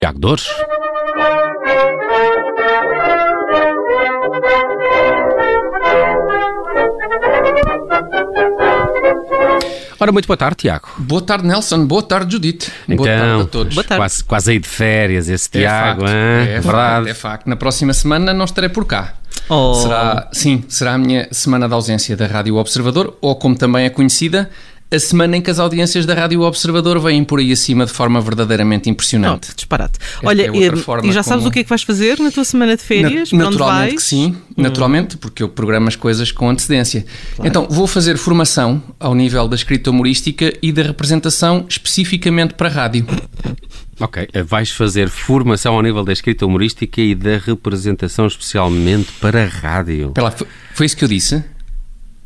Tiago Dores. Ora, muito boa tarde, Tiago. Boa tarde, Nelson. Boa tarde, Judite. Então, boa tarde a todos. Boa tarde. Quase, quase aí de férias, esse É Tiago, facto, hein? é verdade. facto, é facto. Na próxima semana não estarei por cá. Oh. Será, sim, será a minha semana de ausência da Rádio Observador, ou como também é conhecida, a semana em que as audiências da Rádio Observador vêm por aí acima de forma verdadeiramente impressionante. Pronto, disparate. Esta Olha, é e- e já sabes como- o que é que vais fazer na tua semana de férias? Na- naturalmente vais? Hum. que sim, naturalmente, porque eu programo as coisas com antecedência. Então, vou fazer formação ao nível da escrita humorística e da representação especificamente para rádio. Ok, eh, vais fazer formação ao nível da escrita humorística e da representação especialmente para a rádio. Foi, foi isso que eu disse?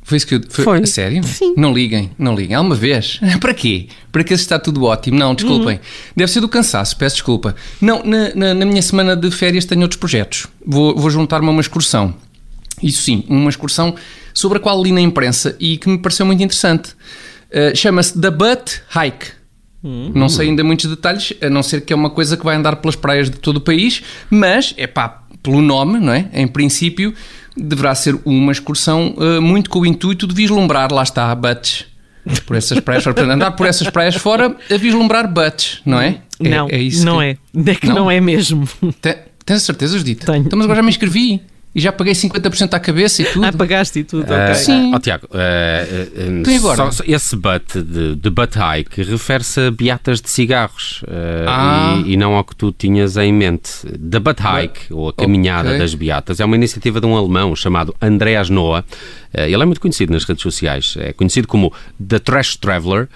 Foi isso que eu foi, Foi. A sério? Sim. Não liguem, não liguem. Alguma vez? Para quê? Para que está tudo ótimo? Não, desculpem. Deve ser do cansaço, peço desculpa. Não, na, na- na minha semana de férias tenho outros projetos. Vou, vou juntar-me a uma excursão. Isso sim, uma excursão sobre a qual li na imprensa e que me pareceu muito interessante. Uh, Chama-se The Butt Hike. Não sei ainda muitos detalhes, a não ser que é uma coisa que vai andar pelas praias de todo o país, mas, é pá, pelo nome, não é? Em princípio, deverá ser uma excursão uh, muito com o intuito de vislumbrar, lá está, butts. Por essas praias, portanto, andar por essas praias fora a vislumbrar butts, não é? É- Não, é isso não que- é. É que Não? não, é mesmo. Te- Tens a certeza, Judita? Tenho. Então, mas agora já me inscrevi e já paguei 50% à cabeça e tudo. Ah, pagaste e tudo. Eh, ok. Sim. ó, Tiago, Então e agora? só- só esse butt de, de butt hike refere-se a beatas de cigarros eh, Ah. e, e não ao que tu tinhas em mente. The butt hike, ou a caminhada Ok. das beatas, é uma iniciativa de um alemão chamado Andreas Noah. Ele é muito conhecido nas redes sociais. É conhecido como The Trash Traveler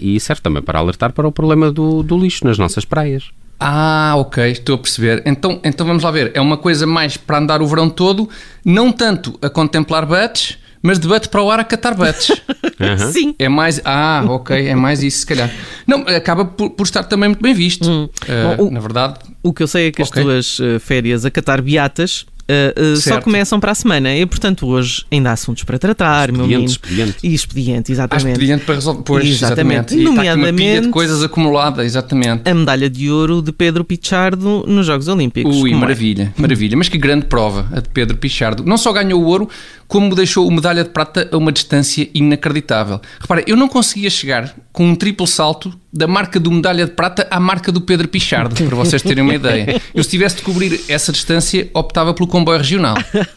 e serve também para alertar para o problema do, do lixo nas nossas praias. Ah, ok, estou a perceber. Então, então vamos lá ver. É uma coisa mais para andar o verão todo, não tanto a contemplar butts, mas de butt para o ar a catar butts. Sim. É mais. Ah, ok, é mais isso, se calhar. Não, acaba por, por estar também muito bem visto. Uh, Bom, o- Na verdade, O que eu sei é que as Ok. tuas eh, férias a catar beatas eh, só começam para a semana e, portanto, hoje ainda há assuntos para tratar, meu menino. Expediente, expediente. E expediente, há exatamente. expediente para resolver. Pois, Exatamente. exatamente. E aqui uma pilha de Nomeadamente- coisas acumulada, exatamente. A medalha de ouro de Pedro Pichardo nos Jogos Olímpicos. Ui, é? maravilha, maravilha. Mas que grande prova a de Pedro Pichardo. Não só ganhou o ouro, como deixou o medalha de prata a uma distância inacreditável. Repara, eu não conseguia chegar com um triplo salto da marca do medalha de prata à marca do Pedro Pichardo, para vocês terem uma ideia. Eu, se tivesse de cobrir essa distância, optava pelo comboio regional.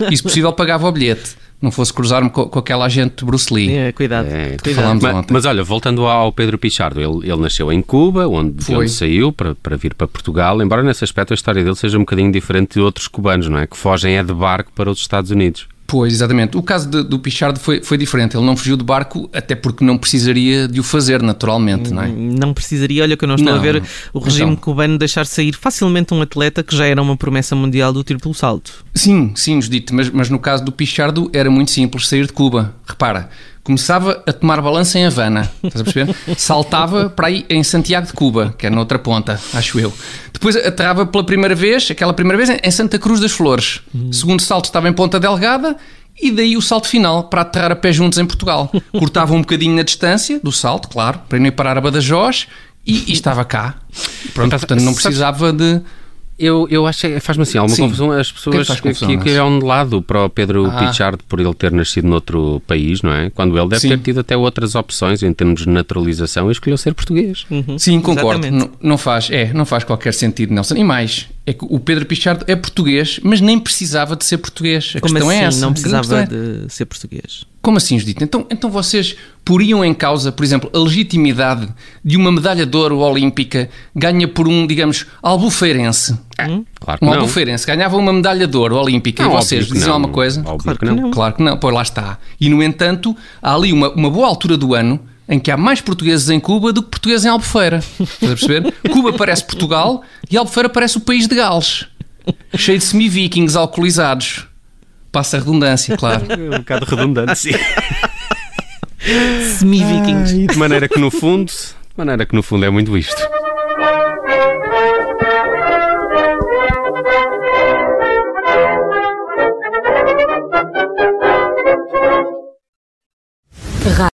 E, se possível, pagava o bilhete. Não fosse cruzar-me com, com aquela agente de Bruce Lee. É, cuidado. É, cuidado. mas, ontem. mas olha, voltando ao Pedro Pichardo, ele, ele nasceu em Cuba, onde, onde saiu para, para vir para Portugal, embora nesse aspecto a história dele seja um bocadinho diferente de outros cubanos, não é? Que fogem é de barco para os Estados Unidos. Pois, exatamente. O caso de- do Pichardo foi, foi diferente. Ele não fugiu de barco, até porque não precisaria de o fazer naturalmente, não é? Não precisaria, olha que eu não estou Não. a ver o regime Então. cubano deixar sair facilmente um atleta que já era uma promessa mundial do triplo salto. Sim, sim, Judite, mas, mas no caso do Pichardo era muito simples sair de Cuba. Repara, começava a tomar balança em Havana, estás a perceber? Saltava para aí em Santiago de Cuba, que é na outra ponta, acho eu. Depois aterrava pela primeira vez, aquela primeira vez, em Santa Cruz das Flores. Segundo salto estava em Ponta Delgada e daí o salto final para aterrar a pé juntos em Portugal. Cortava um bocadinho na distância do salto, claro, para não ir parar a Badajoz e, e estava cá. Pronto, portanto não precisava de... Eu, eu acho que faz-me assim, alguma Sim. confusão as é pessoas que que, que, irão de lado para o Pedro Ah. Pichardo por ele ter nascido noutro país, não é? Quando ele deve Sim. ter tido até outras opções em termos de naturalização e escolheu ser português. Sim, concordo. Não, não faz, é, não faz qualquer sentido, Nelson. E mais, é que o Pedro Pichardo é português, mas nem precisava de ser português. A Como questão assim? é essa. Não precisava é- de ser português. Como assim, Judita? Então, então vocês poriam em causa, por exemplo, a legitimidade de uma medalha de ouro olímpica ganha por um, digamos, albufeirense? Claro que Um não. albufeirense ganhava uma medalha de ouro olímpica Não, e vocês diziam alguma coisa? Óbvio Claro que que não. não. Claro que não, pois lá está. E no entanto, há ali uma, uma boa altura do ano em que há mais portugueses em Cuba do que portugueses em Albufeira. Estás a perceber? Cuba parece Portugal e Albufeira parece o país de Gales. Cheio de semi-vikings alcoolizados. Passa a redundância, claro. É um bocado redundante, sim. Semi-vikings. de maneira que no fundo, de maneira que no fundo é muito isto.